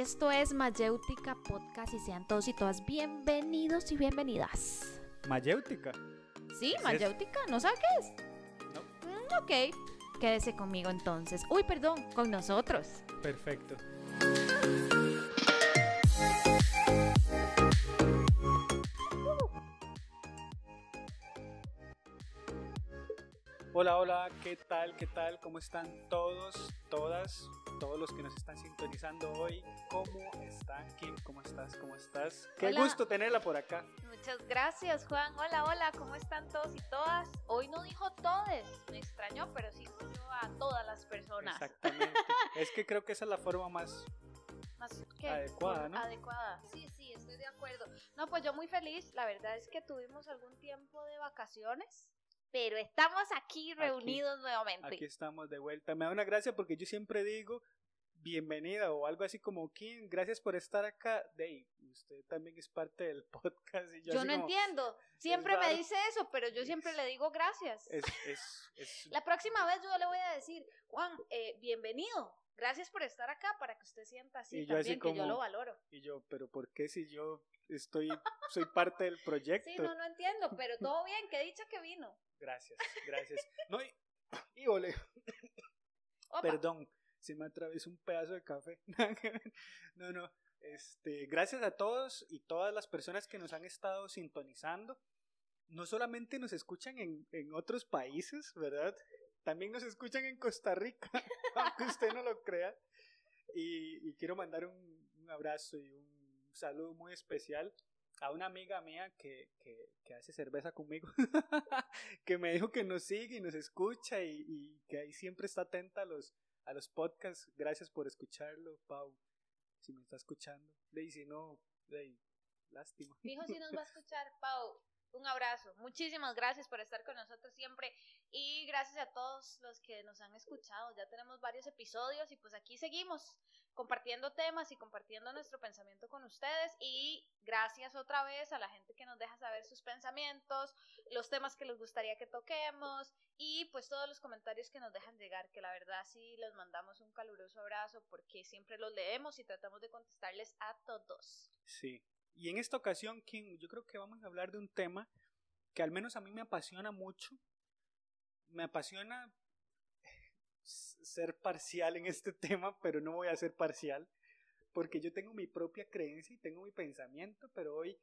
Esto es Mayéutica Podcast y sean todos y todas bienvenidos y bienvenidas. ¿Mayéutica? Sí? Mayéutica, ¿no sabes qué es? No. Mm, ok, quédese conmigo entonces. Uy, perdón, con nosotros. Perfecto. Hola, ¿qué tal? ¿Qué tal? ¿Cómo están todos, todas, todos los que nos están sintonizando hoy? ¿Cómo están, Kim? ¿Cómo estás? ¿Cómo estás? Qué Hola. gusto tenerla por acá. Muchas gracias, Juan. Hola, hola, ¿cómo están todos y todas? Hoy no dijo todes, me extrañó, pero sí incluyó a todas las personas. Exactamente. es que creo que esa es la forma más Más que Adecuada, ¿no? Adecuada, sí, sí, estoy de acuerdo. No, pues yo muy feliz. La verdad es que tuvimos algún tiempo de vacaciones, pero estamos aquí reunidos nuevamente. Aquí estamos de vuelta. Me da una gracia porque yo siempre digo bienvenida o algo así como Kim, gracias por estar acá. Dey, usted también es parte del podcast. Y yo Yo no como, entiendo. Siempre me dice eso, pero yo siempre le digo gracias. Es, es, es- La próxima vez yo le voy a decir, Juan, eh, bienvenido. Gracias por estar acá para que usted sienta así Y yo así también, que yo como- lo valoro. Y yo, pero ¿por qué si yo estoy, soy parte del proyecto? Sí, no, no entiendo, pero todo bien, qué dicha que vino. Gracias, gracias. No, y, y ole, Opa. perdón, se me atravesó un pedazo de café. no, no. Este, gracias a todos y todas las personas que nos han estado sintonizando. No solamente nos escuchan en, en otros países, ¿verdad? También nos escuchan en Costa Rica, aunque usted no lo crea. Y, y quiero mandar un, un abrazo y un saludo muy especial a una amiga mía que, que, que hace cerveza conmigo, que me dijo que nos sigue y nos escucha y, y que ahí siempre está atenta a los, a los podcasts. Gracias por escucharlo, Pau, si me está escuchando. Y si no, dey, lástima. Fijo si nos va a escuchar, Pau. Un abrazo. Muchísimas gracias por estar con nosotros siempre y gracias a todos los que nos han escuchado. Ya tenemos varios episodios y pues aquí seguimos compartiendo temas y compartiendo nuestro pensamiento con ustedes y gracias otra vez a la gente que nos deja saber sus pensamientos, los temas que les gustaría que toquemos y pues todos los comentarios que nos dejan llegar, que la verdad sí les mandamos un caluroso abrazo porque siempre los leemos y tratamos de contestarles a todos. Sí. Y en esta ocasión, Kim, yo creo que vamos a hablar de un tema que al menos a mí me apasiona mucho. Me apasiona ser parcial en este tema, pero no voy a ser parcial, porque yo tengo mi propia creencia y tengo mi pensamiento, pero hoy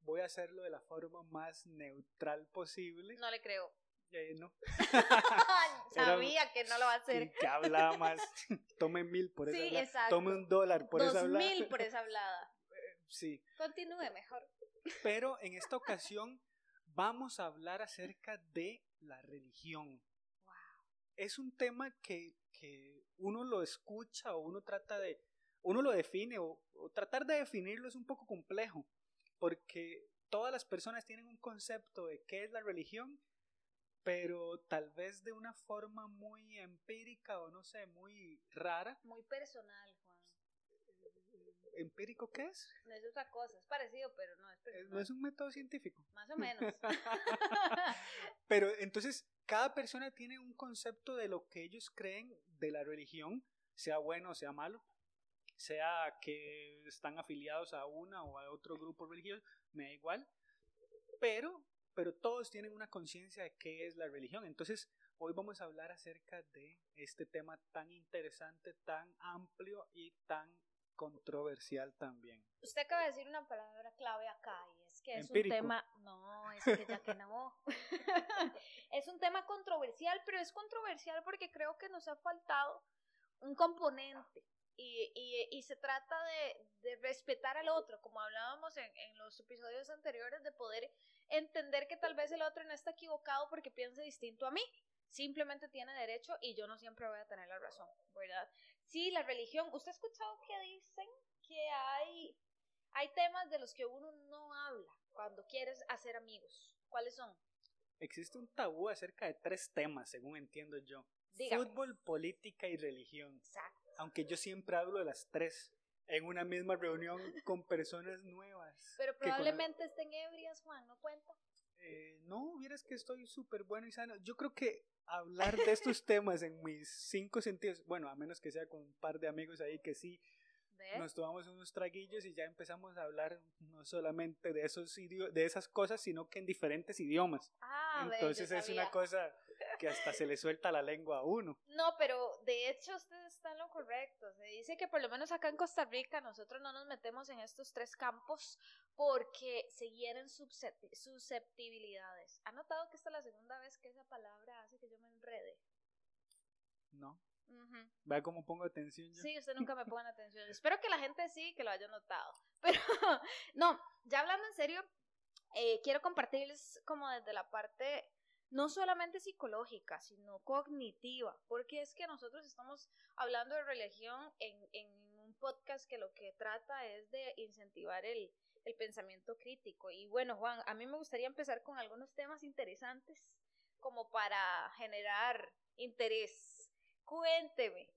voy a hacerlo de la forma más neutral posible. No le creo. Eh, no, Sabía que no lo va a hacer. ¿quién que habla más? Tome mil por esa Sí, hablada. exacto. Tome un dólar por esa Dos hablada. mil por esa hablada. Sí. Continúe mejor. Pero en esta ocasión vamos a hablar acerca de la religión. Es un tema que, que uno lo escucha o uno trata de, uno lo define o, o tratar de definirlo es un poco complejo, porque todas las personas tienen un concepto de qué es la religión, pero tal vez de una forma muy empírica o no sé, muy rara. Muy personal. ¿Empírico qué es? No es otra cosa. Es parecido, pero no es Eh, personal. No es un método científico. Más o menos. Pero entonces cada persona tiene un concepto de lo que ellos creen de la religión, sea bueno o sea malo, sea que están afiliados a una o a otro grupo religioso, me da igual, pero, pero todos tienen una conciencia de qué es la religión. Entonces hoy vamos a hablar acerca de este tema tan interesante, tan amplio y tan controversial también. Usted acaba de decir una palabra clave acá y es que es Empírico. un tema. No, es que ya que no. es un tema controversial, pero es controversial porque creo que nos ha faltado un componente. Y, y, y se trata de, de respetar al otro, como hablábamos en, en los episodios anteriores, de poder entender que tal vez el otro no está equivocado porque piensa distinto a mí. Simplemente tiene derecho y yo no siempre voy a tener la razón, ¿verdad? Sí, la religión. ¿Usted ha escuchado que dicen que hay, hay temas de los que uno no habla cuando quieres hacer amigos? ¿Cuáles son? Existe un tabú acerca de tres temas, según entiendo yo. Dígame. Fútbol, política y religión. Exacto. Aunque yo siempre hablo de las tres en una misma reunión con personas nuevas. Pero probablemente estén ebrias, Juan, ¿no cuenta? Eh, no, vieras que estoy súper bueno y sano. Yo creo que hablar de estos temas en mis cinco sentidos, bueno, a menos que sea con un par de amigos ahí que sí nos tomamos unos traguillos y ya empezamos a hablar no solamente de esos de esas cosas, sino que en diferentes idiomas. Ah, Entonces es una cosa que hasta se le suelta la lengua a uno. No, pero de hecho usted está en lo correcto. Se dice que por lo menos acá en Costa Rica nosotros no nos metemos en estos tres campos porque se hieren suscept- susceptibilidades. ¿Ha notado que esta es la segunda vez que esa palabra hace que yo me enrede? ¿No? Ujú. Vea cómo pongo atención yo. Sí, usted nunca me pone atención. Espero que la gente sí, que lo haya notado. Pero, no, ya hablando en serio, eh, quiero compartirles como desde la parte no solamente psicológica, sino cognitiva, porque es que nosotros estamos hablando de religión en, un podcast que lo que trata es de incentivar el, el pensamiento crítico. Y bueno, Juan, a mí me gustaría empezar con algunos temas interesantes como para generar interés. Cuénteme,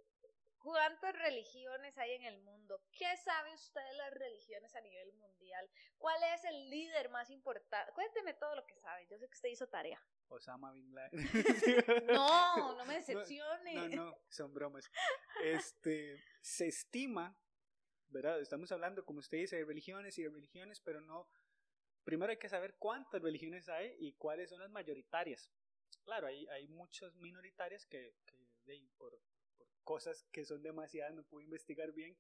¿Cuántas religiones hay en el mundo? ¿Qué sabe usted de las religiones a nivel mundial? ¿Cuál es el líder más importante? Cuénteme todo lo que sabe. Yo sé que usted hizo tarea. Osama Bin Laden. No, no me decepcione. No, no, son bromas. Este, se estima, ¿verdad? Estamos hablando, como usted dice, de religiones y de religiones, pero no. Primero hay que saber cuántas religiones hay y cuáles son las mayoritarias. Claro, hay, hay muchas minoritarias que, por, por cosas que son demasiadas no puedo investigar bien,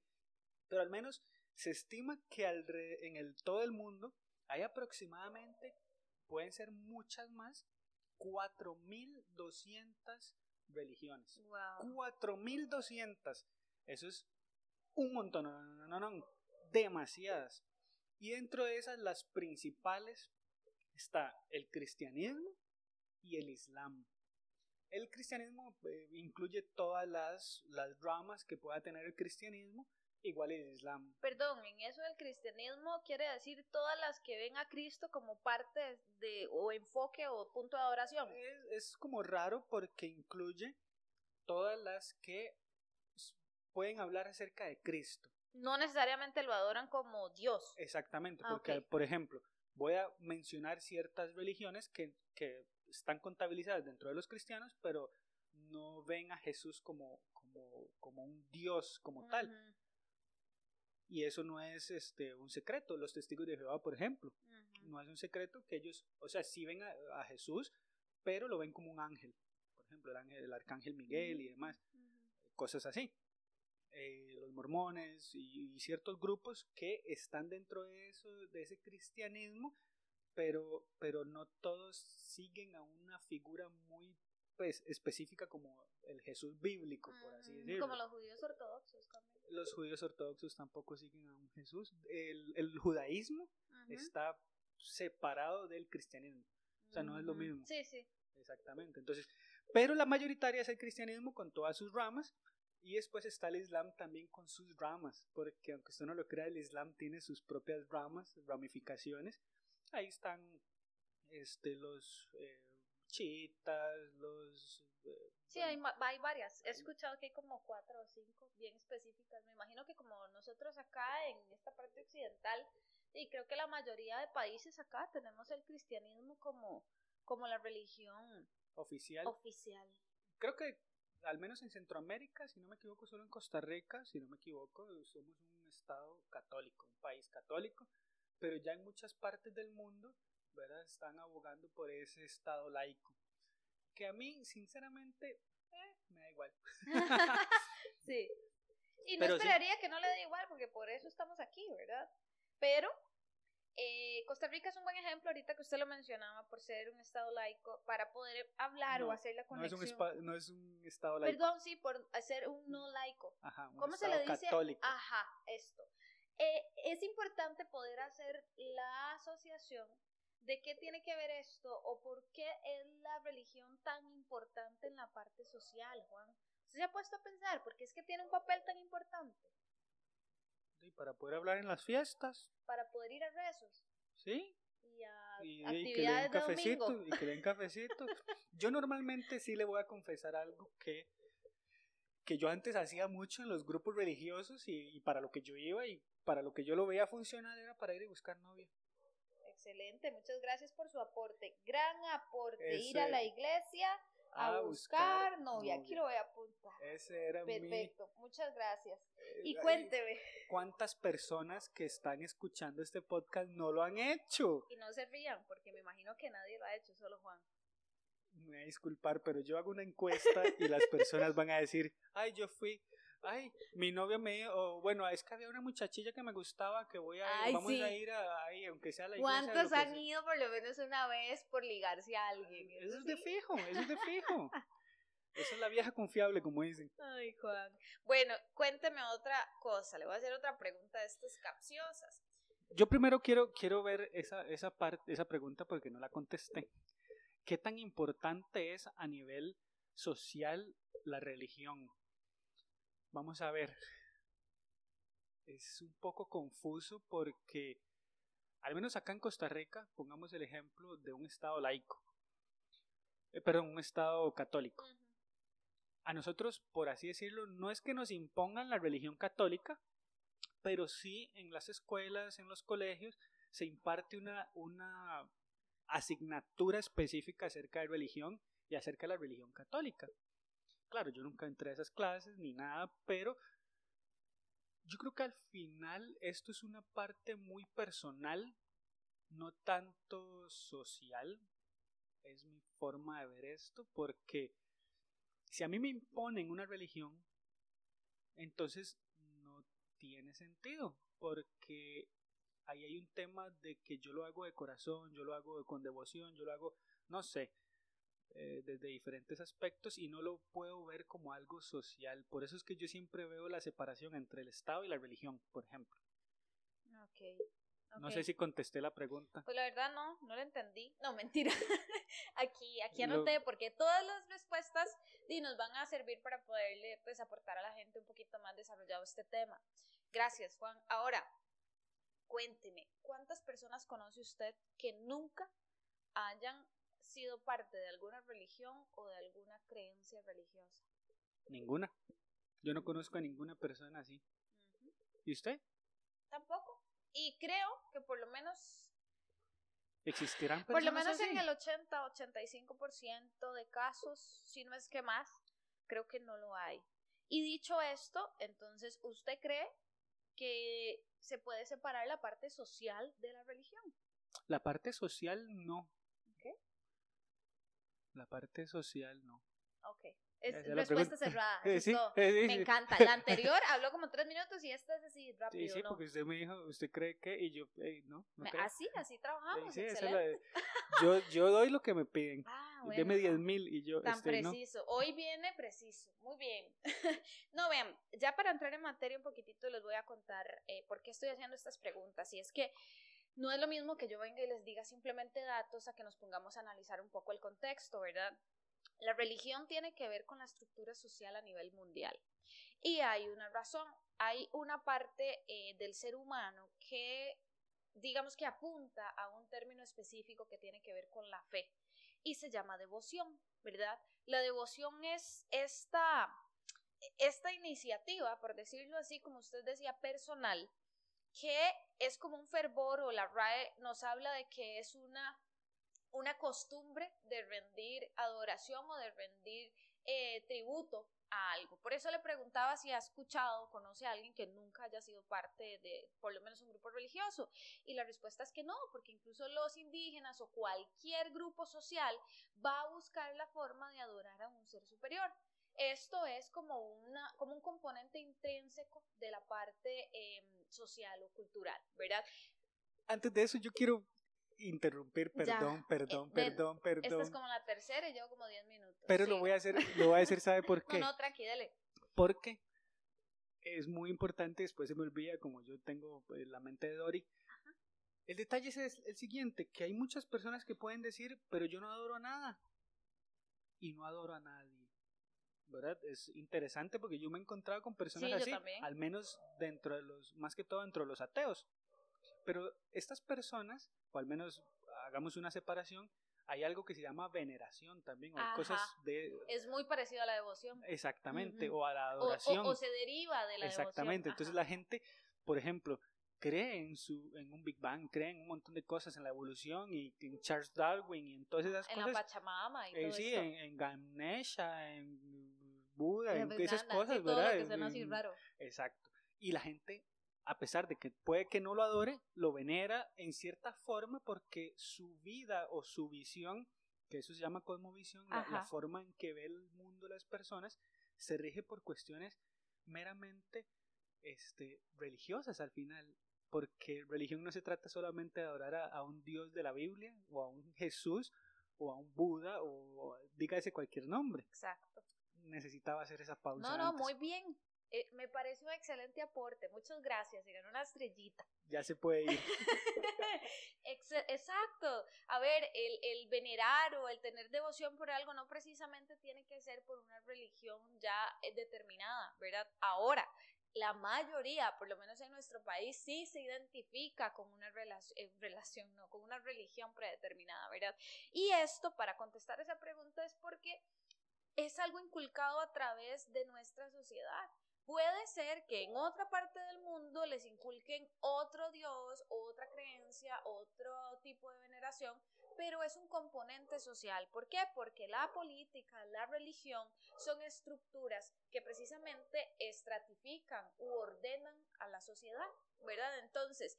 pero al menos se estima que alre- en el, todo el mundo hay aproximadamente, pueden ser muchas más, 4.200 religiones. Wow. 4200. Eso es un montón, no, no, no, no, demasiadas. Y dentro de esas, las principales está el cristianismo y el islam. El cristianismo eh, incluye todas las, las ramas que pueda tener el cristianismo, igual el islam. Perdón, en eso del cristianismo quiere decir todas las que ven a Cristo como parte de o enfoque o punto de adoración. Es, es como raro porque incluye todas las que pueden hablar acerca de Cristo. No necesariamente lo adoran como Dios. Exactamente, Ah, porque, ok. por ejemplo, voy a mencionar ciertas religiones que, que están contabilizadas dentro de los cristianos, pero no ven a Jesús como, como, como un Dios como tal. Y eso no es este, un secreto. Los testigos de Jehová, por ejemplo, ujú. no es un secreto que ellos, o sea, sí ven a, a Jesús, pero lo ven como un ángel. Por ejemplo, el, ángel, el arcángel Miguel y demás, Ujú. cosas así. Eh, los mormones y, y ciertos grupos que están dentro de eso, de ese cristianismo, pero, pero no todos siguen a una figura muy pues, específica como el Jesús bíblico, por así decirlo. Como los judíos ortodoxos también. Los judíos ortodoxos tampoco siguen a un Jesús. El, el judaísmo está separado del cristianismo. O sea, no es lo mismo. Sí, sí. Exactamente. Entonces, pero la mayoritaria es el cristianismo con todas sus ramas. Y después está el Islam también con sus ramas, porque aunque usted no lo crea, el Islam tiene sus propias ramas, ramificaciones. Ahí están este, los eh, los... eh, Sí, bueno, hay, hay varias. He escuchado que hay como cuatro o cinco bien específicas. Me imagino que como nosotros acá en esta parte occidental, y creo que la mayoría de países acá tenemos el cristianismo como, como la religión oficial. oficial. Creo que al menos en Centroamérica, si no me equivoco, solo en Costa Rica, si no me equivoco, somos un estado católico, un país católico, pero ya en muchas partes del mundo, ¿verdad? Están abogando por ese estado laico. Que a mí, sinceramente, eh, me da igual. sí. Y no Pero sí. esperaría que no le dé igual, porque por eso estamos aquí, ¿verdad? Pero eh, Costa Rica es un buen ejemplo, ahorita que usted lo mencionaba, por ser un estado laico, para poder hablar No, o hacer la No es, conexión. un no es un estado laico. Perdón, sí, por hacer un no laico. Ajá, un ¿Cómo se le dice? católico. Ajá, esto. Eh, es importante poder hacer la asociación de qué tiene que ver esto o por qué es la religión tan importante en la parte social, Juan. ¿Usted se ha puesto a pensar por qué es que tiene un papel tan importante Y para poder hablar en las fiestas, para poder ir a rezos ¿sí? y a y, y que le den actividades de cafecito domingo? y que le den cafecito. Yo normalmente sí le voy a confesar algo que que yo antes hacía mucho en los grupos religiosos y, y para lo que yo iba y para lo que yo lo veía funcionar era para ir y buscar novia. Excelente, muchas gracias por su aporte. Gran aporte. Ir a la iglesia a, buscar, novia. Aquí lo voy a apuntar. Ese era Perfecto, muchas gracias. Eh, Y cuénteme. ¿Cuántas personas que están escuchando este podcast no lo han hecho? Y no se rían, porque me imagino que nadie lo ha hecho, solo Juan. Me voy a disculpar, pero yo hago una encuesta y las personas van a decir, ay, yo fui, ay, mi novio me o, bueno, es que había una muchachilla que me gustaba, que voy a ir, Ay, vamos sí. a ir a, ahí, aunque sea a la iglesia. ¿Cuántos han sea". ido por lo menos una vez por ligarse a alguien? Eso es de fijo, eso es de fijo. Esa es la vieja confiable, como dicen. Ay, Juan. Bueno, cuénteme otra cosa. Le voy a hacer otra pregunta de estas capciosas. Yo primero quiero, quiero ver esa, esa, parte, esa pregunta porque no la contesté. ¿Qué tan importante es a nivel social la religión? Vamos a ver. Es un poco confuso porque, al menos acá en Costa Rica, pongamos el ejemplo de un estado laico. Eh, perdón, un estado católico. A nosotros, por así decirlo, no es que nos impongan la religión católica, pero sí en las escuelas, en los colegios, se imparte una, una asignatura específica acerca de religión y acerca de la religión católica. Claro, yo nunca entré a esas clases ni nada, pero yo creo que al final esto es una parte muy personal, no tanto social. Es mi forma de ver esto, porque si a mí me imponen una religión, entonces no tiene sentido, porque ahí hay un tema de que yo lo hago de corazón, yo lo hago con devoción, yo lo hago, no sé, eh, desde diferentes aspectos y no lo puedo ver como algo social. Por eso es que yo siempre veo la separación entre el Estado y la religión, por ejemplo. Ok. No ok. sé si contesté la pregunta. Pues la verdad no, no lo entendí. No, mentira. aquí, aquí Lo- anoté porque todas las respuestas di, nos van a servir para poderle pues aportar a la gente un poquito más desarrollado este tema. Gracias, Juan. Ahora, cuénteme, ¿cuántas personas conoce usted que nunca hayan sido parte de alguna religión o de alguna creencia religiosa? Ninguna. Yo no conozco a ninguna persona así. ¿Y usted? Tampoco. Y creo que por lo menos ¿Existirán Por lo personas menos en el 80-85% de casos, si no es que más, creo que no lo hay. Y dicho esto, entonces, ¿usted cree que se puede separar la parte social de la religión? La parte social no. La parte social no. Ok. Es Esa respuesta cerrada. Eh, sí, eh, sí, Me sí. encanta. La anterior habló como tres minutos y esta es así Sí, rápido, sí, ¿no? porque usted me dijo, ¿usted cree que? Y yo, "Ey, no, no Me- creo". Así, así trabajamos. Sí, sí, excelente. la yo, yo doy lo que me piden. Ah, Deme bueno. 10 mil y yo, Tan este, no. preciso. Hoy viene preciso. Muy bien. no, vean, ya para entrar en materia un poquitito les voy a contar eh, por qué estoy haciendo estas preguntas. Y es que no es lo mismo que yo venga y les diga simplemente datos a que nos pongamos a analizar un poco el contexto, ¿verdad? La religión tiene que ver con la estructura social a nivel mundial. Y hay una razón. Hay una parte eh, del ser humano que, digamos que apunta a un término específico que tiene que ver con la fe y se llama devoción, ¿verdad? La devoción es esta, esta iniciativa, por decirlo así, como usted decía, personal, que es como un fervor o la RAE nos habla de que es una, una costumbre de rendir adoración o de rendir eh, tributo a algo. Por eso le preguntaba si ha escuchado, conoce a alguien que nunca haya sido parte de por lo menos un grupo religioso. Y la respuesta es que no, porque incluso los indígenas o cualquier grupo social va a buscar la forma de adorar a un ser superior. Esto es como, una, como un componente intrínseco de la parte eh, social o cultural, ¿verdad? Antes de eso, yo quiero interrumpir, Ya, perdón, perdón, eh, perdón, Esta perdón. es como la tercera y llevo como 10 minutos. Pero lo voy a hacer, lo voy a decir, ¿sabe por qué? No, no, tranqui, dele. Porque es muy importante, después se me olvida, como yo tengo eh, la mente de Dory. El detalle es el siguiente, que hay muchas personas que pueden decir, pero yo no adoro a nada. Y no adoro a nadie. ¿Verdad? Es interesante porque yo me he encontrado con personas Sí, así, al menos dentro de los, más que todo dentro de los ateos. Pero estas personas, o al menos hagamos una separación, hay algo que se llama veneración también, o Ajá. cosas de... Es muy parecido a la devoción. Exactamente, Ujú. o a la O, adoración. o- o se deriva de la Exactamente. devoción. Entonces la gente, por ejemplo, cree en, su, en un Big Bang, cree en un montón de cosas, en la evolución y en Charles Darwin y en todas esas En cosas. la Pachamama y Eh, todo sí, esto. en, en Ganesha, en Buda, En Vijnana, esas cosas, todo ¿verdad? lo que suena así En- raro. Exacto. Y la gente, a pesar de que puede que no lo adore, lo venera en cierta forma porque su vida o su visión, que eso se llama cosmovisión, la, la forma en que ve el mundo las personas, se rige por cuestiones meramente este, religiosas al final. Porque religión no se trata solamente de adorar a, a un Dios de la Biblia o a un Jesús o a un Buda o dígase cualquier nombre. Exacto. Necesitaba hacer esa pausa. No, no, antes. muy bien. Eh, me parece un excelente aporte. Muchas gracias. Y ganó una estrellita. Ya se puede ir. Ex- Exacto. A ver, el, el venerar o el tener devoción por algo no precisamente tiene que ser por una religión ya eh, determinada, ¿verdad? Ahora, la mayoría, por lo menos en nuestro país, sí se identifica con una relac- eh, relación, no, con una religión predeterminada, ¿verdad? Y esto, para contestar esa pregunta, es porque es algo inculcado a través de nuestra sociedad. Puede ser que en otra parte del mundo les inculquen otro Dios, otra creencia, otro tipo de veneración, pero es un componente social. ¿Por qué? Porque la política, la religión son estructuras que precisamente estratifican u ordenan a la sociedad, ¿verdad? Entonces,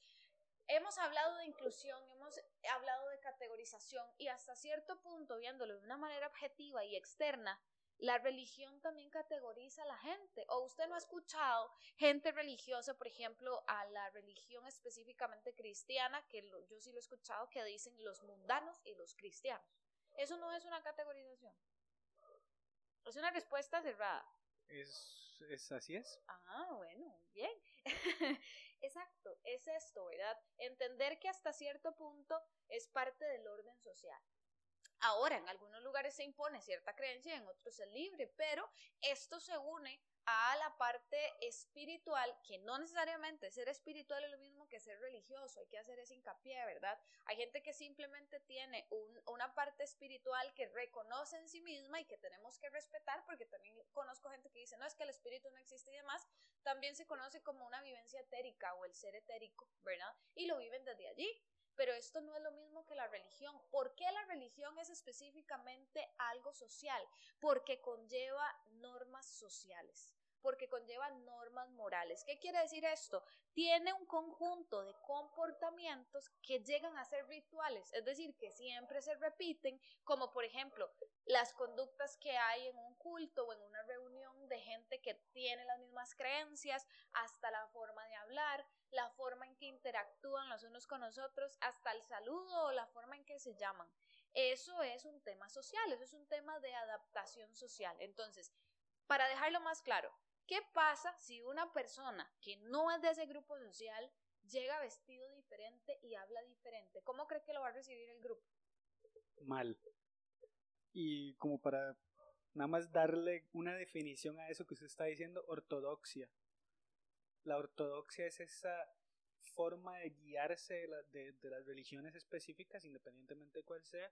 hemos hablado de inclusión, hemos hablado de categorización y hasta cierto punto, viéndolo de una manera objetiva y externa, la religión también categoriza a la gente. O usted no ha escuchado gente religiosa, por ejemplo, a la religión específicamente cristiana, que lo- yo sí lo he escuchado, que dicen los mundanos y los cristianos. Eso no es una categorización. Es una respuesta cerrada. Es, es así es. Ah, bueno, bien. Exacto, es esto, ¿verdad? Entender que hasta cierto punto es parte del orden social. Ahora, en algunos lugares se impone cierta creencia, en otros es libre, pero esto se une a la parte espiritual, que no necesariamente ser espiritual es lo mismo que ser religioso, hay que hacer ese hincapié, ¿verdad? Hay gente que simplemente tiene un- una parte espiritual que reconoce en sí misma y que tenemos que respetar, porque también conozco gente que dice, no, es que el espíritu no existe y demás, también se conoce como una vivencia etérica o el ser etérico, ¿verdad? Y lo viven desde allí. Pero esto no es lo mismo que la religión. ¿Por qué la religión es específicamente algo social? Porque conlleva normas sociales, porque conlleva normas morales. ¿Qué quiere decir esto? Tiene un conjunto de comportamientos que llegan a ser rituales, es decir, que siempre se repiten, como por ejemplo las conductas que hay en un culto o en una reunión de gente que tiene las mismas creencias, hasta la forma de hablar, la forma en que interactúan los unos con los otros, hasta el saludo o la forma en que se llaman. Eso es un tema social, eso es un tema de adaptación social. Entonces, para dejarlo más claro, ¿qué pasa si una persona que no es de ese grupo social llega vestido diferente y habla diferente? ¿Cómo cree que lo va a recibir el grupo? Mal. Y como para nada más darle una definición a eso que usted está diciendo, ortodoxia. La ortodoxia es esa forma de guiarse de, de las religiones específicas, independientemente de cuál sea,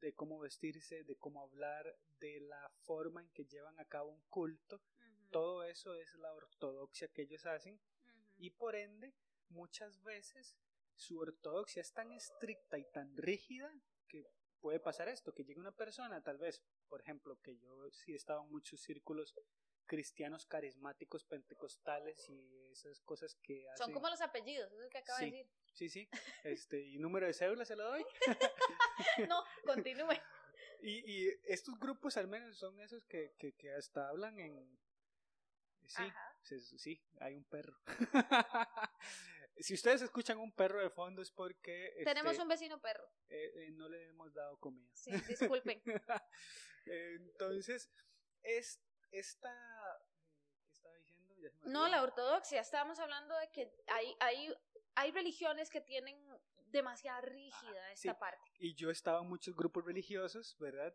de cómo vestirse, de cómo hablar, de la forma en que llevan a cabo un culto. Todo eso es la ortodoxia que ellos hacen y por ende muchas veces su ortodoxia es tan estricta y tan rígida que puede pasar esto, que llegue una persona, tal vez, por ejemplo, que yo sí he estado en muchos círculos cristianos carismáticos, pentecostales y esas cosas que hacen. Son como los apellidos, eso que acaba Sí. de decir. Sí, sí, este, y número de cédula se lo doy. No, continúe. Y, y estos grupos al menos son esos que, que, que hasta hablan en... Sí, sí, sí, hay un perro. si ustedes escuchan un perro de fondo es porque... Tenemos este, un vecino perro. eh, eh, no le hemos dado comida. Sí, disculpen. Entonces, es esta... ¿Qué estaba diciendo? Ya se me No, la ortodoxia. Estábamos hablando de que hay, hay, hay religiones que tienen demasiado rígida Ah, esta sí. parte. y yo estaba en muchos grupos religiosos, ¿verdad?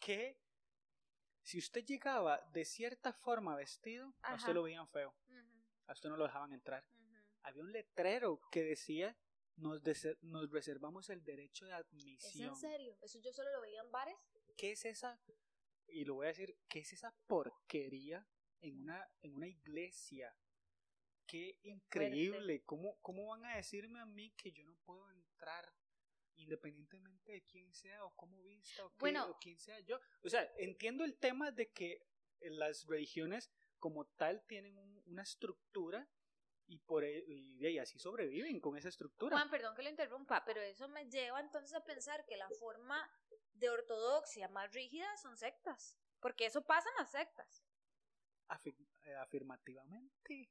Que si usted llegaba de cierta forma vestido, a usted lo veían feo, a usted no lo dejaban entrar. Había un letrero que decía, nos, nos reservamos el derecho de ¿Es admisión. en serio? ¿Eso yo solo lo veía en bares? ¿Qué es esa? Y lo voy a decir, ¿qué es esa porquería en una, en una iglesia? qué increíble. ¿Cómo, ¿Cómo van a decirme a mí que yo no puedo entrar independientemente de quién sea o cómo vista o, o quién sea yo? O sea, entiendo el tema de que las religiones como tal tienen una estructura y por e, y, así sobreviven con esa estructura. Juan, perdón que lo interrumpa, pero eso me lleva entonces a pensar que la forma de ortodoxia más rígida son sectas, porque eso pasa en las sectas. Eh, afirmativamente.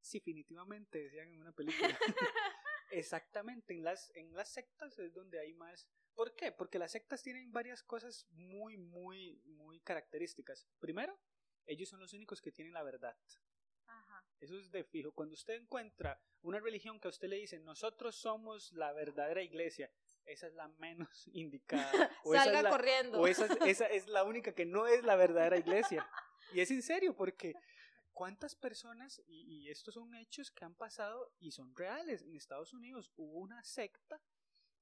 Sí, definitivamente, decían en una película. Exactamente, en las, en las sectas es donde hay más... ¿Por qué? Porque las sectas tienen varias cosas muy, muy, muy características. Primero, ellos son los únicos que tienen la verdad. Eso es de fijo. Cuando usted encuentra una religión que a usted le dice, nosotros somos la verdadera iglesia, esa es la menos indicada. O Salga esa corriendo. O esa, esa es la única que no es la verdadera iglesia. Y es en serio, porque ¿cuántas personas, y, estos son hechos que han pasado y son reales, en Estados Unidos hubo una secta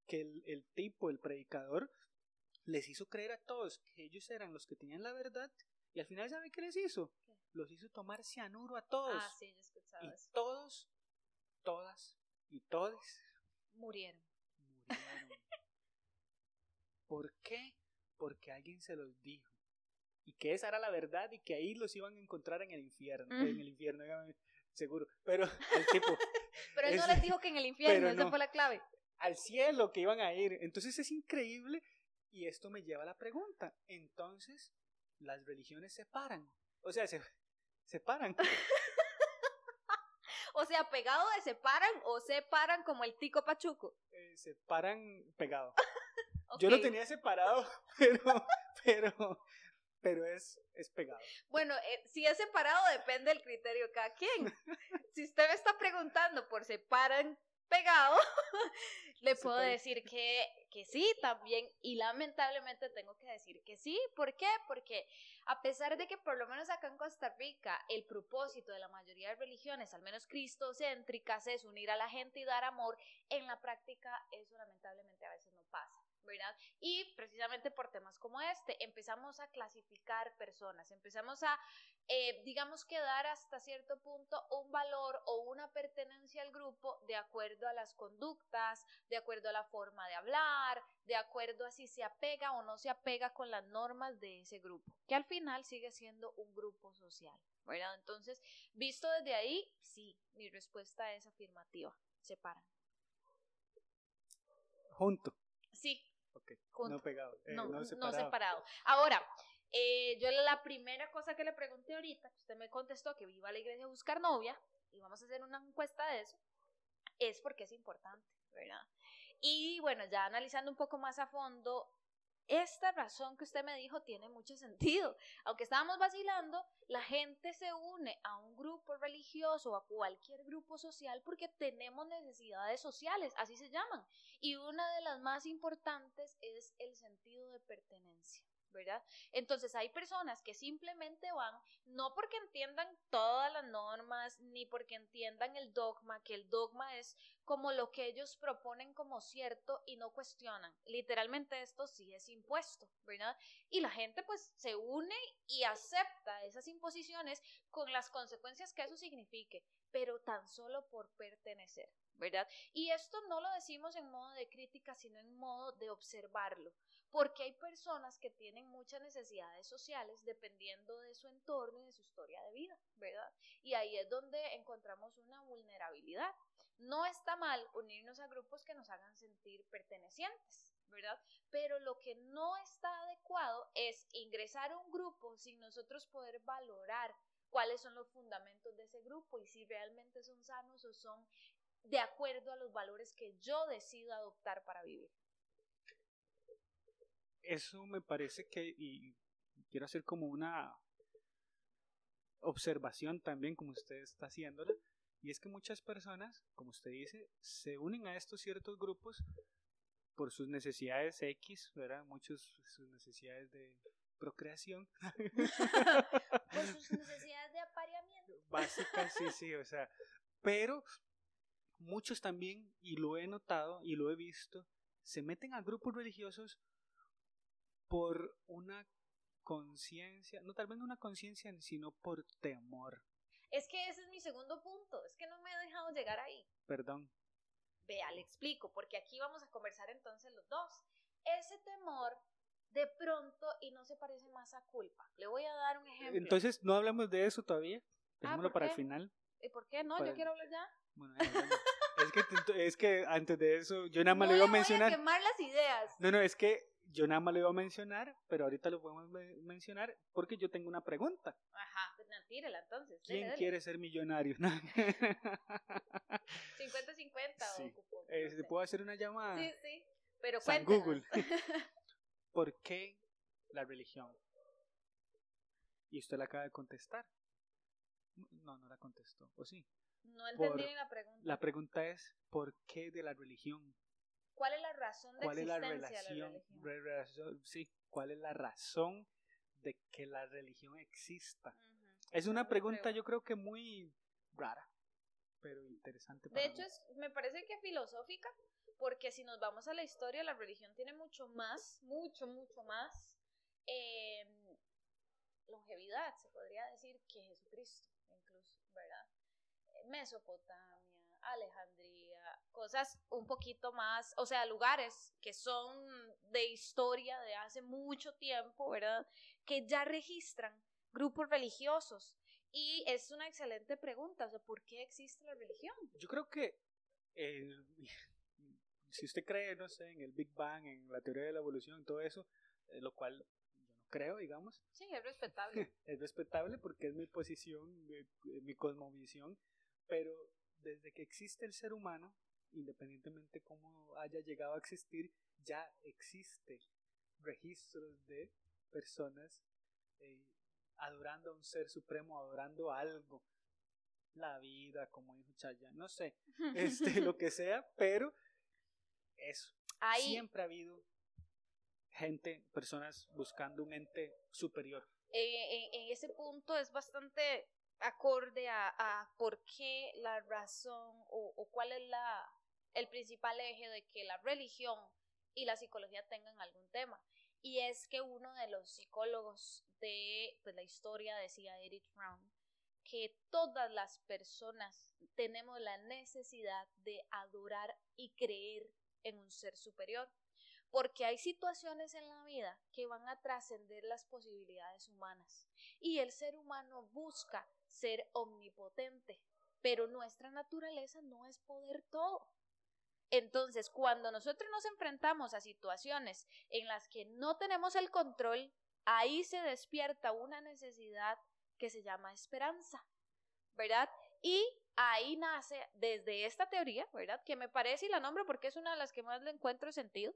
que el, tipo, el predicador, les hizo creer a todos que ellos eran los que tenían la verdad y al final, ¿sabe qué les hizo? Los hizo tomar cianuro a todos. Ah, sí, y todos, todas y todos murieron. Murieron. ¿Por qué? Porque alguien se los dijo y que esa era la verdad y que ahí los iban a encontrar en el infierno, mm. en el infierno, seguro, pero el tipo... pero él no les dijo que en el infierno, esa fue la clave. Al cielo que iban a ir, entonces es increíble y esto me lleva a la pregunta, entonces las religiones se paran, o sea, se separan. o sea, pegado de separan o separan como el tico pachuco. Eh, se paran pegado. Yo lo tenía separado, pero, pero pero es, es pegado. Bueno, eh, si es separado depende del criterio de cada quien. si usted me está preguntando por separan pegado, le puedo decir que, que sí también y lamentablemente tengo que decir que sí. ¿Por qué? Porque a pesar de que por lo menos acá en Costa Rica el propósito de la mayoría de religiones, al menos cristocéntricas, es unir a la gente y dar amor, en la práctica eso lamentablemente a veces no pasa. Y precisamente por temas como este, empezamos a clasificar personas, empezamos a, eh, digamos que dar hasta cierto punto un valor o una pertenencia al grupo de acuerdo a las conductas, de acuerdo a la forma de hablar, de acuerdo a si se apega o no se apega con las normas de ese grupo, que al final sigue siendo un grupo social, ¿verdad? Entonces, visto desde ahí, sí, mi respuesta es afirmativa, separan. Junto. Sí, no pegado. Eh, no, separado. Ahora, eh, yo la primera cosa que le pregunté ahorita, usted me contestó que viva la iglesia a buscar novia, y vamos a hacer una encuesta de eso, es porque es importante, ¿verdad? Y bueno, ya analizando un poco más a fondo, esta razón que usted me dijo tiene mucho sentido. Aunque estábamos vacilando, la gente se une a un grupo religioso o a cualquier grupo social porque tenemos necesidades sociales, así se llaman. Y una de las más importantes es el sentido de pertenencia. ¿verdad? Entonces hay personas que simplemente van, no porque entiendan todas las normas, ni porque entiendan el dogma, que el dogma es como lo que ellos proponen como cierto y no cuestionan. Literalmente esto sí es impuesto, ¿verdad? Y la gente pues se une y acepta esas imposiciones con las consecuencias que eso signifique, pero tan solo por pertenecer, ¿verdad? Y esto no lo decimos en modo de crítica, sino en modo de observarlo porque hay personas que tienen muchas necesidades sociales dependiendo de su entorno y de su historia de vida, ¿verdad? Y ahí es donde encontramos una vulnerabilidad. No está mal unirnos a grupos que nos hagan sentir pertenecientes, ¿verdad? Pero lo que no está adecuado es ingresar a un grupo sin nosotros poder valorar cuáles son los fundamentos de ese grupo y si realmente son sanos o son de acuerdo a los valores que yo decido adoptar para vivir eso me parece que, y quiero hacer como una observación también, como usted está haciéndola, y es que muchas personas, como usted dice, se unen a estos ciertos grupos por sus necesidades X, ¿verdad? Muchos sus necesidades de procreación. por sus necesidades de apareamiento. Básicas, sí, sí, o sea, pero muchos también, y lo he notado y lo he visto, se meten a grupos religiosos por una conciencia, no tal vez no una conciencia, sino por temor. Es que ese es mi segundo punto, es que no me he dejado llegar ahí. Perdón. Vea, le explico, porque aquí vamos a conversar entonces los dos. Ese temor de pronto y no se parece más a culpa. Le voy a dar un ejemplo. Entonces, no hablamos de eso todavía. Dejémoslo ¿por para el final. ¿Y por qué no? Para- Yo quiero hablar ya. Bueno, es, que, es que antes de eso, yo nada más no lo iba a le voy mencionar. a quemar las ideas. No, no, es que yo nada más lo iba a mencionar, pero ahorita lo podemos me- mencionar porque yo tengo una pregunta. Ajá, pues no, tírela entonces. ¿Quién quiere ser millonario? 50-50 Sí. o. Eh. ¿Puedo hacer una llamada? Sí, sí. Pero San. Google. ¿Por qué la religión? Y usted la acaba de contestar. No, no la contestó. ¿O sí? No entendí Por- ni la pregunta. La pregunta es, ¿por qué de la religión? ¿Cuál es la razón de ¿Cuál es la existencia de la relación? religión? re- relación- Sí, ¿cuál es la razón de que la religión exista? Ujú. Es una pregunta yo creo que muy rara, pero interesante. De para hecho, mí. es, me parece que filosófica, porque si nos vamos a la historia, la religión tiene mucho más, mucho, mucho más eh, longevidad, se podría decir, que Jesucristo, incluso, ¿verdad? Mesopotamia, Alejandría, cosas un poquito más, o sea, lugares que son de historia de hace mucho tiempo, ¿verdad? Que ya registran grupos religiosos. Y es una excelente pregunta, o sea, ¿por qué existe la religión? Yo creo que eh, si usted cree, no sé, en el Big Bang, en la teoría de la evolución, todo eso, eh, lo cual yo no creo, digamos, Sí, es respetable. es respetable porque es mi posición, eh, mi cosmovisión, pero desde que existe el ser humano, independientemente cómo haya llegado a existir, ya existe registros de personas eh, adorando a un ser supremo, adorando a algo, la vida, como dijo Chaya, no sé, este, lo que sea, pero eso, Ahí, siempre ha habido gente, personas buscando un ente superior. eh, en, en ese punto es bastante acorde a, a por qué la razón o, cuál es la, el principal eje de que la religión y la psicología tengan algún tema. Y es que uno de los psicólogos de pues, la historia decía Eric Fromm que todas las personas tenemos la necesidad de adorar y creer en un ser superior. Porque hay situaciones en la vida que van a trascender las posibilidades humanas. Y el ser humano busca ser omnipotente, pero nuestra naturaleza no es poder todo. Entonces, cuando nosotros nos enfrentamos a situaciones en las que no tenemos el control, ahí se despierta una necesidad que se llama esperanza, ¿verdad? Y ahí nace desde esta teoría, ¿verdad? Que me parece y la nombro porque es una de las que más le encuentro sentido.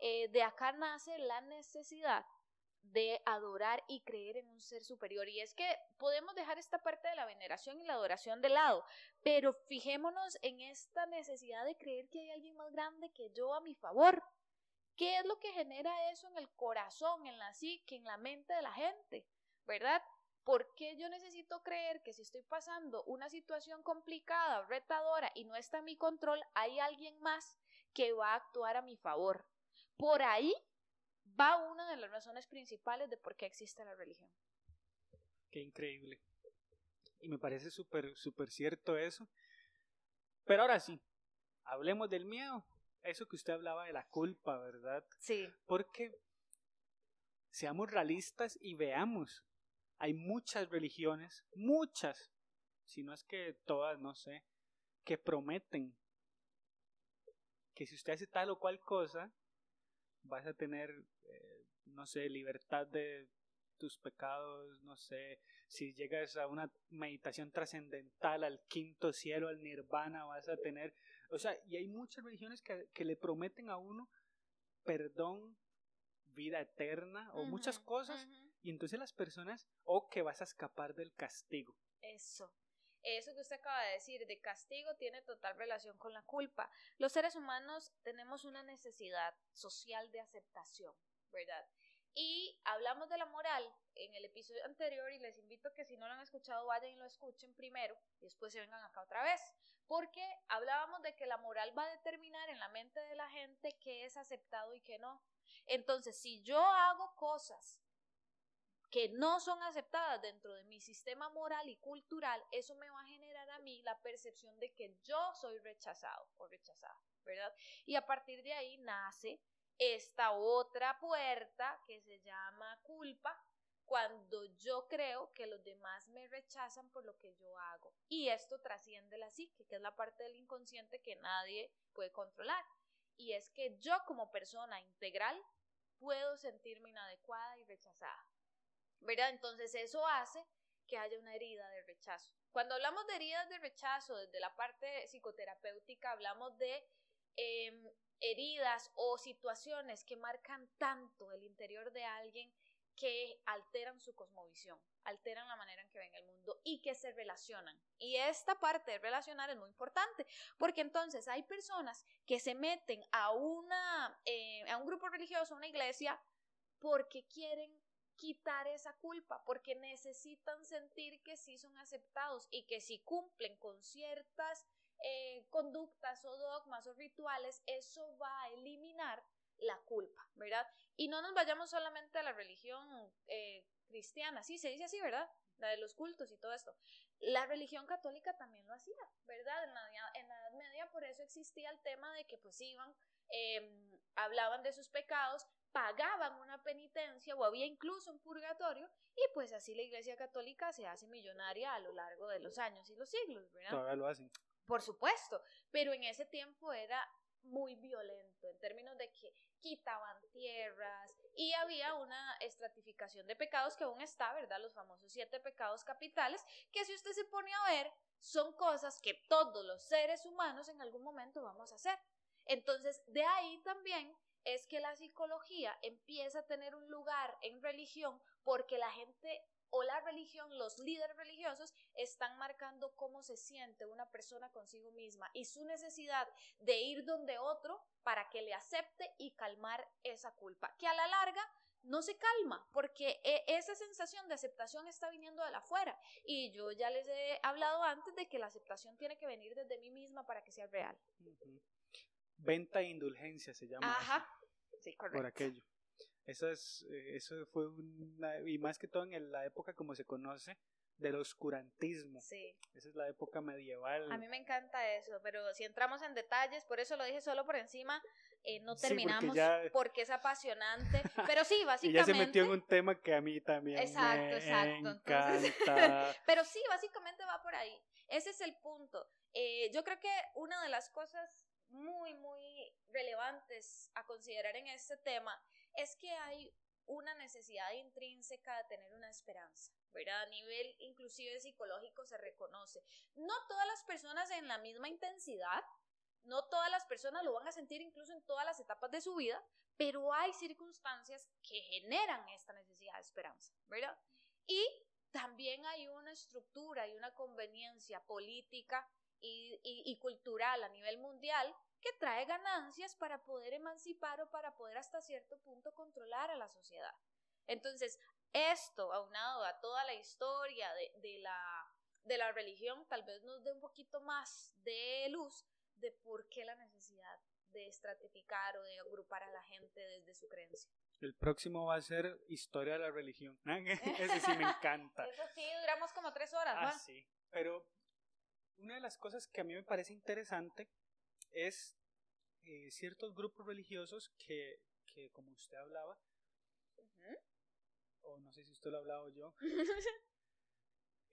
eh, de acá nace la necesidad de adorar y creer en un ser superior. Y es que podemos dejar esta parte de la veneración y la adoración de lado, pero fijémonos en esta necesidad de creer que hay alguien más grande que yo a mi favor. ¿Qué es lo que genera eso en el corazón, en la psique, en la mente de la gente? ¿Verdad? ¿Por qué yo necesito creer que si estoy pasando una situación complicada retadora y no está en mi control, hay alguien más que va a actuar a mi favor? Por ahí va una de las razones principales de por qué existe la religión. Qué increíble. Y me parece súper, súper cierto eso. Pero ahora sí, hablemos del miedo. Eso que usted hablaba de la culpa, ¿verdad? Sí. Porque seamos realistas y veamos. Hay muchas religiones, muchas, si no es que todas, no sé, que prometen que si usted hace tal o cual cosa, vas a tener, eh, no sé, libertad de tus pecados, no sé, si llegas a una meditación trascendental, al quinto cielo, al nirvana, vas a tener, o sea, y hay muchas religiones que, que le prometen a uno perdón, vida eterna o muchas cosas, y entonces las personas, o que vas a escapar del castigo. Eso. Eso que usted acaba de decir de castigo tiene total relación con la culpa. Los seres humanos tenemos una necesidad social de aceptación, ¿verdad? Y hablamos de la moral en el episodio anterior y les invito a que si no lo han escuchado vayan y lo escuchen primero y después se vengan acá otra vez. Porque hablábamos de que la moral va a determinar en la mente de la gente qué es aceptado y qué no. Entonces, si yo hago cosas que no son aceptadas dentro de mi sistema moral y cultural, eso me va a generar a mí la percepción de que yo soy rechazado o rechazada, ¿verdad? Y a partir de ahí nace esta otra puerta que se llama culpa, cuando yo creo que los demás me rechazan por lo que yo hago. Y esto trasciende la psique, que es la parte del inconsciente que nadie puede controlar. Y es que yo como persona integral puedo sentirme inadecuada y rechazada. ¿Verdad? Entonces eso hace que haya una herida de rechazo. Cuando hablamos de heridas de rechazo desde la parte psicoterapéutica, hablamos de em, heridas o situaciones que marcan tanto el interior de alguien que alteran su cosmovisión, alteran la manera en que ven el mundo y que se relacionan. Y esta parte de relacionar es muy importante, porque entonces hay personas que se meten a, una, eh, a un grupo religioso, a una iglesia, porque quieren quitar esa culpa, porque necesitan sentir que sí son aceptados y que si cumplen con ciertas eh, conductas o dogmas o rituales, eso va a eliminar la culpa, ¿verdad? Y no nos vayamos solamente a la religión eh, cristiana, sí, se dice así, ¿verdad? La de los cultos y todo esto. La religión católica también lo hacía, ¿verdad? En la, Edad Media por eso existía el tema de que pues iban, em, hablaban de sus pecados, pagaban una penitencia o había incluso un purgatorio y pues así la Iglesia Católica se hace millonaria a lo largo de los años y los siglos, ¿verdad? Todavía lo hacen. Por supuesto, pero en ese tiempo era muy violento en términos de que quitaban tierras y había una estratificación de pecados que aún está, ¿verdad? Los famosos siete pecados capitales, que si usted se pone a ver, son cosas que todos los seres humanos en algún momento vamos a hacer. Entonces, de ahí también es que la psicología empieza a tener un lugar en religión porque la gente o la religión, los líderes religiosos, están marcando cómo se siente una persona consigo misma y su necesidad de ir donde otro para que le acepte y calmar esa culpa, que a la larga no se calma porque e, esa sensación de aceptación está viniendo de la afuera y yo ya les he hablado antes de que la aceptación tiene que venir desde mí misma para que sea real. Venta e indulgencia se llama. Ajá, sí, correcto. Por aquello. Eso, es, eh, eso fue una, y más que todo en la época como se conoce, del oscurantismo. Sí. Esa es la época medieval. A mí me encanta eso, pero si entramos en detalles, por eso lo dije solo por encima, eh, no terminamos porque, es apasionante. Pero sí, básicamente. y ya se metió en un tema que a mí también exacto, me exacto. encanta. pero sí, básicamente va por ahí. Ese es el punto. Eh, yo creo que una de las cosas muy, muy relevantes a considerar en este tema es que hay una necesidad intrínseca de tener una esperanza, ¿verdad? A nivel inclusive psicológico se reconoce. No todas las personas en la misma intensidad, no todas las personas lo van a sentir incluso en todas las etapas de su vida, pero hay circunstancias que generan esta necesidad de esperanza, ¿verdad? Y también hay una estructura y una conveniencia política y, y cultural a nivel mundial que trae ganancias para poder emancipar o para poder hasta cierto punto controlar a la sociedad. Entonces, esto, aunado a toda la historia de, la, de la religión, tal vez nos dé un poquito más de luz de por qué la necesidad de estratificar o de agrupar a la gente desde su creencia. El próximo va a ser historia de la religión. Ese sí me encanta. Eso sí, duramos como tres horas, ¿no? Ah, sí. Pero una de las cosas que a mí me parece interesante es eh, ciertos grupos religiosos que, que, como usted hablaba, o no sé si usted lo ha hablado yo,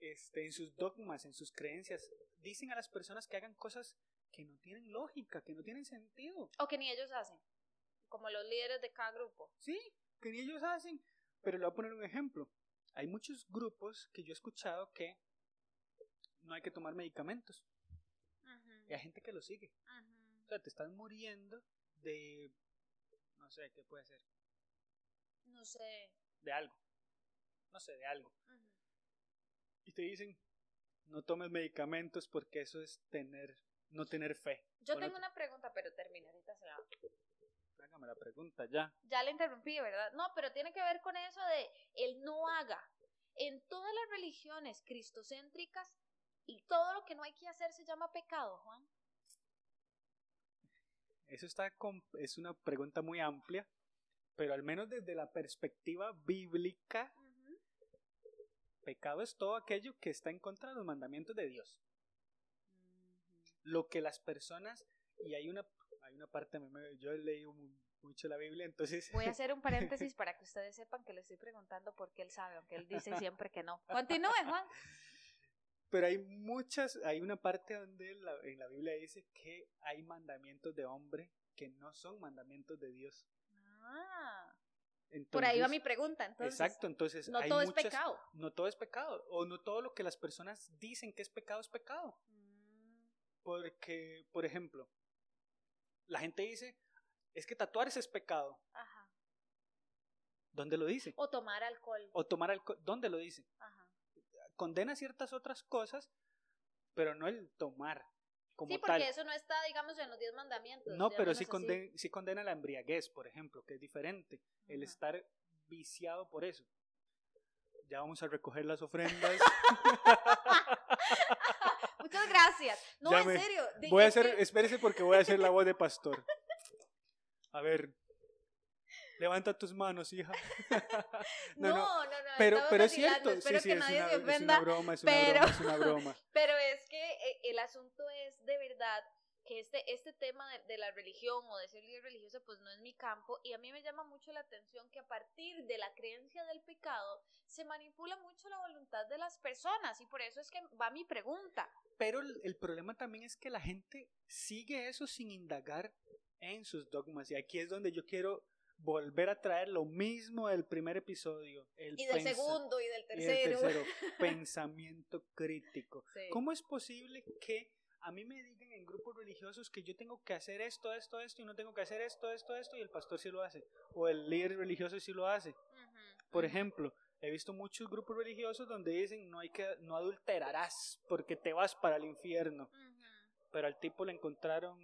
este, en sus dogmas, en sus creencias, dicen a las personas que hagan cosas que no tienen lógica, que no tienen sentido. O que ni ellos hacen, como los líderes de cada grupo. Sí, que ni ellos hacen. Pero le voy a poner un ejemplo. Hay muchos grupos que yo he escuchado que no hay que tomar medicamentos. Y hay gente que lo sigue. O sea, te estás muriendo de... No sé, ¿qué puede ser? No sé. De algo. No sé, de algo. Y te dicen, no tomes medicamentos porque eso es tener, no tener fe. Yo tengo una pregunta, pero termina, ahorita se la... Hágame la pregunta, ya. Ya le interrumpí, ¿verdad? No, pero tiene que ver con eso de el no haga. En todas las religiones cristocéntricas y todo lo que no hay que hacer se llama pecado, Juan. Eso está es una pregunta muy amplia, pero al menos desde la perspectiva bíblica, Pecado es todo aquello que está en contra de los mandamientos de Dios. Lo que las personas, y hay una, hay una parte, yo he leído mucho la Biblia, entonces... Voy a hacer un paréntesis para que ustedes sepan que le estoy preguntando por qué él sabe, aunque él dice siempre que no. Continúe, Juan. Pero hay muchas, hay una parte donde en la Biblia dice que hay mandamientos de hombre que no son mandamientos de Dios. Ah. Por ahí va mi pregunta, entonces. Exacto, entonces. No todo es pecado. No todo es pecado. O no todo lo que las personas dicen que es pecado es pecado. Mm. Porque, por ejemplo, la gente dice, es que tatuarse es pecado. Ajá. ¿Dónde lo dice? O tomar alcohol. O tomar alcohol. ¿Dónde lo dice? Ajá. Condena ciertas otras cosas, pero no el tomar. Como sí, porque eso no está, digamos, en los diez mandamientos. No, pero sí condena, sí condena la embriaguez, por ejemplo, que es diferente. El estar viciado por eso. Ya vamos a recoger las ofrendas. Muchas gracias. No, en serio. Voy a hacer, espérese porque voy a hacer la voz de pastor. A ver, levanta tus manos, hija. no, no, no, pero, pero es cierto. sí, sí, es, una, es una broma, es una pero, broma, es una broma. Pero es que eh, el asunto es de verdad que este, este tema de, de, la religión o de ser líder religioso pues no es mi campo y a mí me llama mucho la atención que a partir de la creencia del pecado se manipula mucho la voluntad de las personas y por eso es que va mi pregunta. Pero el, el problema también es que la gente sigue eso sin indagar en sus dogmas. Y aquí es donde yo quiero volver a traer lo mismo del primer episodio. El y del segundo y del tercero. pensamiento crítico. ¿Cómo es posible que a mí me digan en grupos religiosos que yo tengo que hacer esto, esto, esto y no tengo que hacer esto, esto, esto y el pastor sí lo hace? O el líder religioso sí lo hace. Por ejemplo, he visto muchos grupos religiosos donde dicen no hay que no adulterarás porque te vas para el infierno. Pero al tipo le encontraron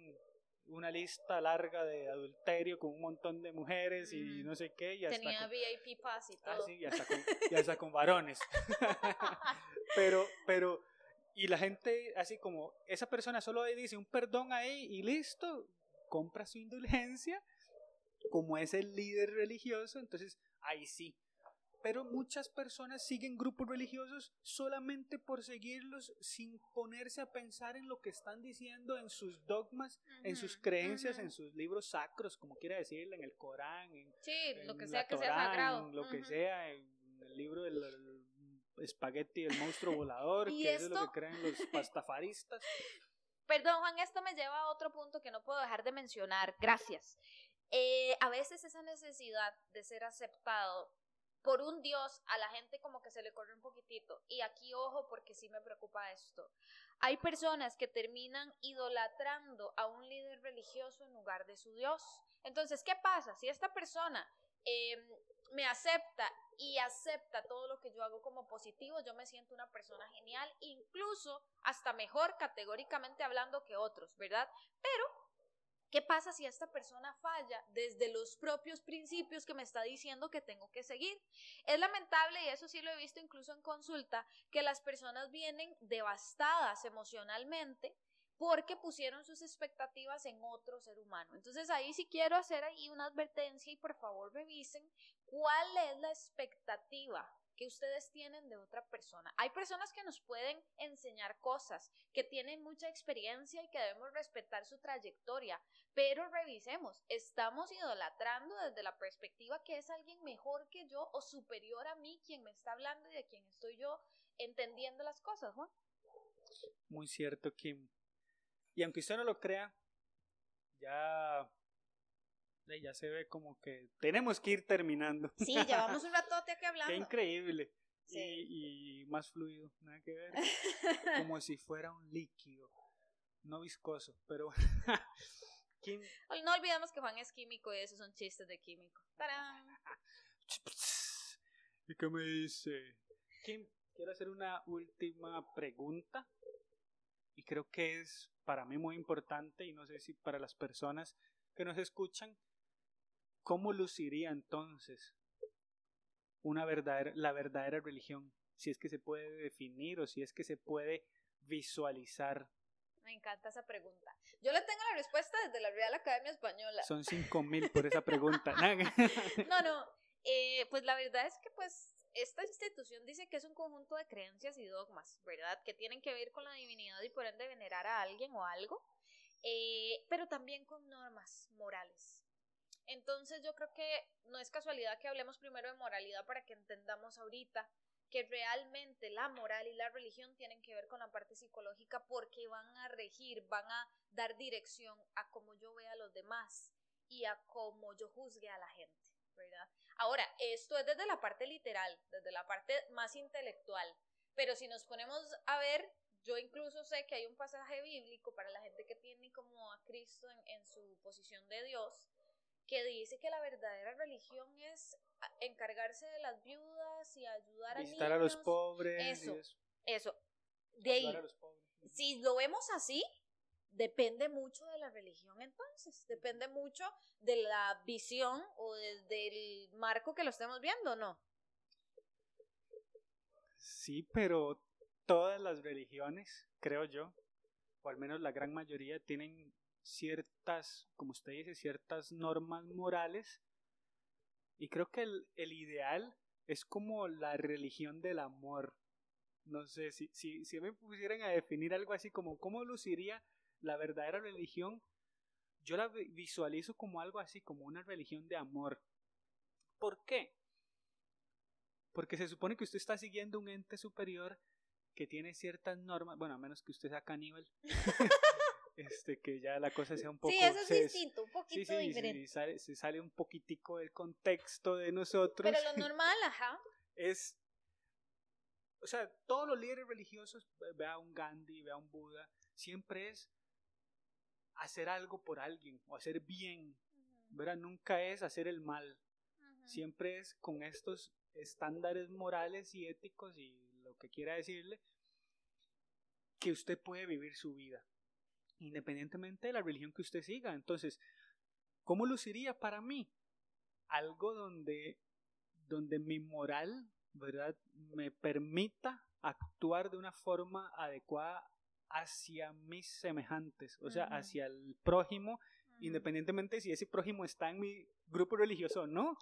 una lista larga de adulterio con un montón de mujeres y no sé qué. Y hasta Tenía VIP pass y ah, todo. sí, y hasta con, y hasta con varones. pero, pero, y la gente así como, esa persona solo dice un perdón ahí y listo, compra su indulgencia, como es el líder religioso, entonces ahí sí, pero muchas personas siguen grupos religiosos solamente por seguirlos sin ponerse a pensar en lo que están diciendo, en sus dogmas, en sus creencias, en sus libros sacros, como quiera decirle, en el Corán, en, sí, lo que sea que sea sagrado. lo que sea, en el libro del espagueti del monstruo volador, que es lo que creen los pastafaristas. Perdón, Juan, esto me lleva a otro punto que no puedo dejar de mencionar. Gracias. Eh, a veces esa necesidad de ser aceptado por un Dios a la gente como que se le corre un poquitito. Y aquí ojo porque sí me preocupa esto. Hay personas que terminan idolatrando a un líder religioso en lugar de su Dios. Entonces, ¿qué pasa? Si esta persona em, me acepta y acepta todo lo que yo hago como positivo, yo me siento una persona genial, incluso hasta mejor categóricamente hablando que otros, ¿verdad? Pero ¿Qué pasa si esta persona falla desde los propios principios que me está diciendo que tengo que seguir? Es lamentable, y eso sí lo he visto incluso en consulta, que las personas vienen devastadas emocionalmente porque pusieron sus expectativas en otro ser humano. Entonces ahí sí quiero hacer ahí una advertencia y por favor revisen cuál es la expectativa que ustedes tienen de otra persona. Hay personas que nos pueden enseñar cosas, que tienen mucha experiencia y que debemos respetar su trayectoria, pero revisemos, ¿estamos idolatrando desde la perspectiva que es alguien mejor que yo o superior a mí quien me está hablando y de quien estoy yo entendiendo las cosas, Juan? Muy cierto, Kim. Y aunque usted no lo crea, ya ya se ve como que tenemos que ir terminando. Sí, llevamos un ratote aquí hablando. Qué increíble. Y, más fluido, nada que ver. como si fuera un líquido, no viscoso, pero... No olvidemos que Juan es químico y esos son chistes de químico. ¡Tarán! ¿Y qué me dice? Kim, quiero hacer una última pregunta y creo que es para mí muy importante y no sé si para las personas que nos escuchan ¿Cómo luciría entonces una verdadera, la verdadera religión? Si es que se puede definir o si es que se puede visualizar. Me encanta esa pregunta. Yo le tengo la respuesta desde la Real Academia Española. Son cinco mil por esa pregunta. no, no. Eh, pues la verdad es que pues esta institución dice que es un conjunto de creencias y dogmas, ¿verdad? Que tienen que ver con la divinidad y por ende venerar a alguien o algo, eh, pero también con normas morales. Entonces yo creo que no es casualidad que hablemos primero de moralidad para que entendamos ahorita que realmente la moral y la religión tienen que ver con la parte psicológica porque van a regir, van a dar dirección a cómo yo vea a los demás y a cómo yo juzgue a la gente, ¿verdad? Ahora, esto es desde la parte literal, desde la parte más intelectual, pero si nos ponemos a ver, yo incluso sé que hay un pasaje bíblico para la gente que tiene como a Cristo en, en su posición de Dios, que dice que la verdadera religión es encargarse de las viudas y ayudar a Visitar a los pobres. Eso, eso. De ahí, si lo vemos así, depende mucho de la religión entonces, depende mucho de la visión o del marco que lo estemos viendo, ¿no? Sí, pero todas las religiones, creo yo, o al menos la gran mayoría, tienen ciertas, como usted dice, ciertas normas morales. Y creo que el, ideal es como la religión del amor. No sé, si, si, si me pusieran a definir algo así como cómo luciría la verdadera religión, yo la visualizo como algo así, como una religión de amor. ¿Por qué? Porque se supone que usted está siguiendo un ente superior que tiene ciertas normas, bueno, a menos que usted sea caníbal, este, que ya la cosa sea un poco... Sí, eso es distinto, un poquito sí, diferente. Sí, sale, se sale un poquitico del contexto de nosotros. Pero lo normal, ajá. Es... O sea, todos los líderes religiosos, vea un Gandhi, vea un Buda, siempre es hacer algo por alguien o hacer bien, ¿verdad? Nunca es hacer el mal. Siempre es con estos estándares morales y éticos y lo que quiera decirle que usted puede vivir su vida independientemente de la religión que usted siga. Entonces, ¿cómo luciría para mí? Algo donde, donde mi moral, ¿verdad?, me permita actuar de una forma adecuada hacia mis semejantes, o sea, hacia el prójimo, independientemente si ese prójimo está en mi grupo religioso o no.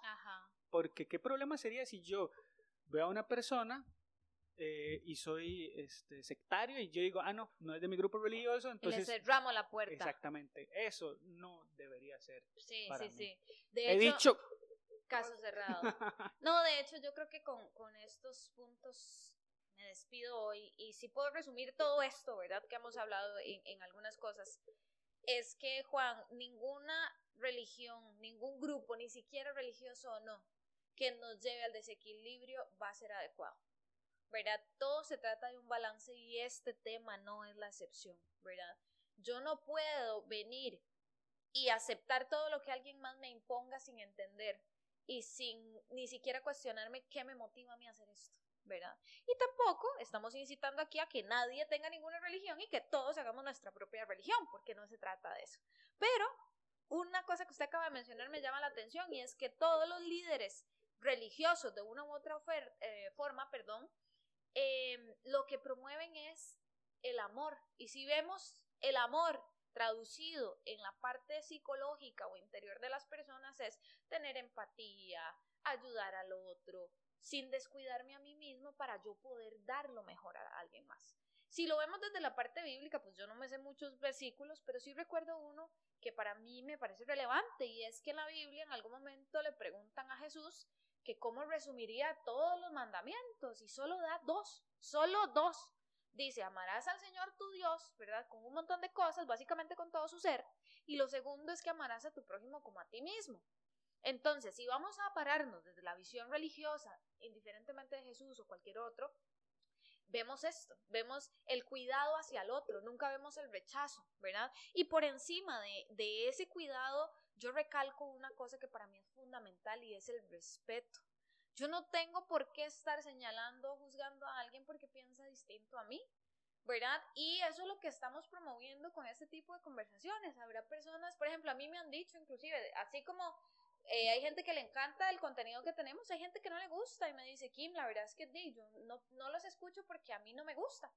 Porque qué problema sería si yo veo a una persona eh, y soy este, sectario y yo digo, ah, no, no es de mi grupo religioso, entonces... Le cerramos la puerta. Exactamente, eso no debería ser. Sí, para sí, mí. sí. He dicho... Caso cerrado. No, de hecho, yo creo que con, con estos puntos me despido hoy y si puedo resumir todo esto, ¿verdad? Que hemos hablado en, en algunas cosas. Es que, Juan, ninguna religión, ningún grupo, ni siquiera religioso o no, que nos lleve al desequilibrio va a ser adecuado. ¿Verdad? Todo se trata de un balance y este tema no es la excepción, ¿verdad? Yo no puedo venir y aceptar todo lo que alguien más me imponga sin entender y sin ni siquiera cuestionarme qué me motiva a mí hacer esto, ¿verdad? Y tampoco estamos incitando aquí a que nadie tenga ninguna religión y que todos hagamos nuestra propia religión, porque no se trata de eso. Pero una cosa que usted acaba de mencionar me llama la atención y es que todos los líderes religiosos de una u otra eh, forma, perdón, Em, lo que promueven es el amor. Y si vemos el amor traducido en la parte psicológica o interior de las personas es tener empatía, ayudar al otro, sin descuidarme a mí mismo para yo poder dar lo mejor a alguien más. Si lo vemos desde la parte bíblica, pues yo no me sé muchos versículos, pero sí recuerdo uno que para mí me parece relevante y es que en la Biblia en algún momento le preguntan a Jesús que cómo resumiría todos los mandamientos y solo da dos, solo dos. Dice, amarás al Señor tu Dios, ¿verdad? Con un montón de cosas, básicamente con todo su ser. Y lo segundo es que amarás a tu prójimo como a ti mismo. Entonces, si vamos a pararnos desde la visión religiosa, indiferentemente de Jesús o cualquier otro, vemos esto, vemos el cuidado hacia el otro, nunca vemos el rechazo, ¿verdad? Y por encima de, de ese cuidado yo recalco una cosa que para mí es fundamental y es el respeto. Yo no tengo por qué estar señalando juzgando a alguien porque piensa distinto a mí, ¿verdad? Y eso es lo que estamos promoviendo con este tipo de conversaciones. Habrá personas, por ejemplo, a mí me han dicho inclusive, así como eh, hay gente que le encanta el contenido que tenemos, hay gente que no le gusta y me dice, Kim, la verdad es que yo no, no los escucho porque a mí no me gusta.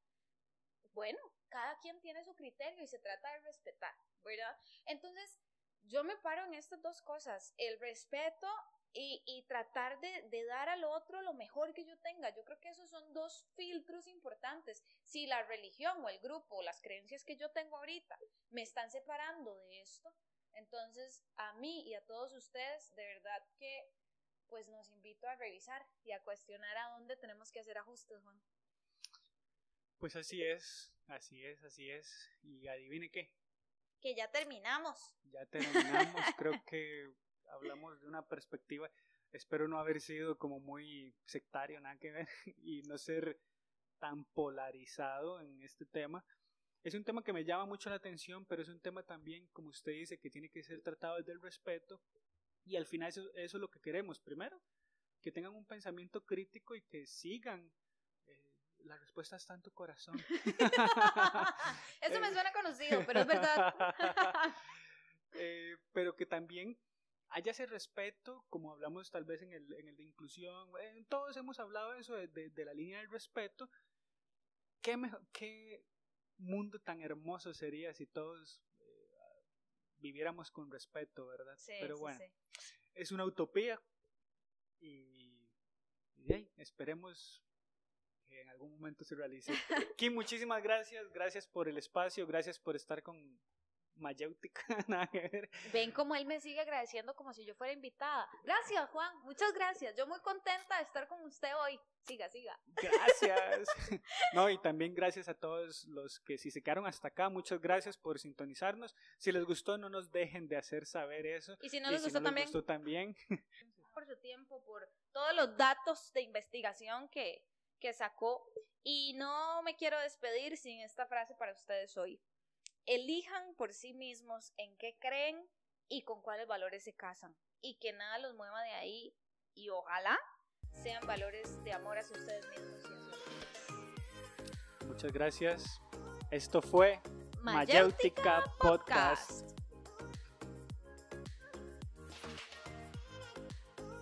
Bueno, cada quien tiene su criterio y se trata de respetar, ¿verdad? Entonces, yo me paro en estas dos cosas, el respeto y, tratar de, de, dar al otro lo mejor que yo tenga. Yo creo que esos son dos filtros importantes. Si la religión o el grupo o las creencias que yo tengo ahorita me están separando de esto, entonces a mí y a todos ustedes, de verdad que pues nos invito a revisar y a cuestionar a dónde tenemos que hacer ajustes, Juan. Pues así es, así es, así es. Y adivine qué. Que ya terminamos. Ya terminamos, creo que hablamos de una perspectiva, espero no haber sido como muy sectario, nada que ver, y no ser tan polarizado en este tema. Es un tema que me llama mucho la atención, pero es un tema también, como usted dice, que tiene que ser tratado desde el respeto. Y al final eso, eso es lo que queremos. Primero, que tengan un pensamiento crítico y que sigan eh, la respuesta está en tu corazón. Eso me suena conocido, pero es verdad. eh, pero que también haya ese respeto, como hablamos tal vez en el, en el de inclusión, todos hemos hablado de eso, de, de, de la línea del respeto. ¿Qué, mejor, ¿Qué mundo tan hermoso sería si todos eh, viviéramos con respeto, verdad? Sí, Pero bueno, sí. es una utopía y, esperemos que en algún momento se realice. Kim, muchísimas gracias, gracias por el espacio, gracias por estar con Mayéutica. Nada que ver. Ven como él me sigue agradeciendo como si yo fuera invitada. Gracias, Juan. Muchas gracias. Yo muy contenta de estar con usted hoy. Siga, siga. Gracias. No, y también gracias a todos los que si se quedaron hasta acá, muchas gracias por sintonizarnos. Si les gustó, no nos dejen de hacer saber eso. Y si no Y les si gustó no también, les gustó también. por su tiempo, por todos los datos de investigación que, que sacó. Y no me quiero despedir sin esta frase para ustedes hoy. Elijan por sí mismos en qué creen y con cuáles valores se casan. Y que nada los mueva de ahí. Y ojalá sean valores de amor hacia ustedes mismos. Muchas gracias. Esto fue Mayéutica Podcast.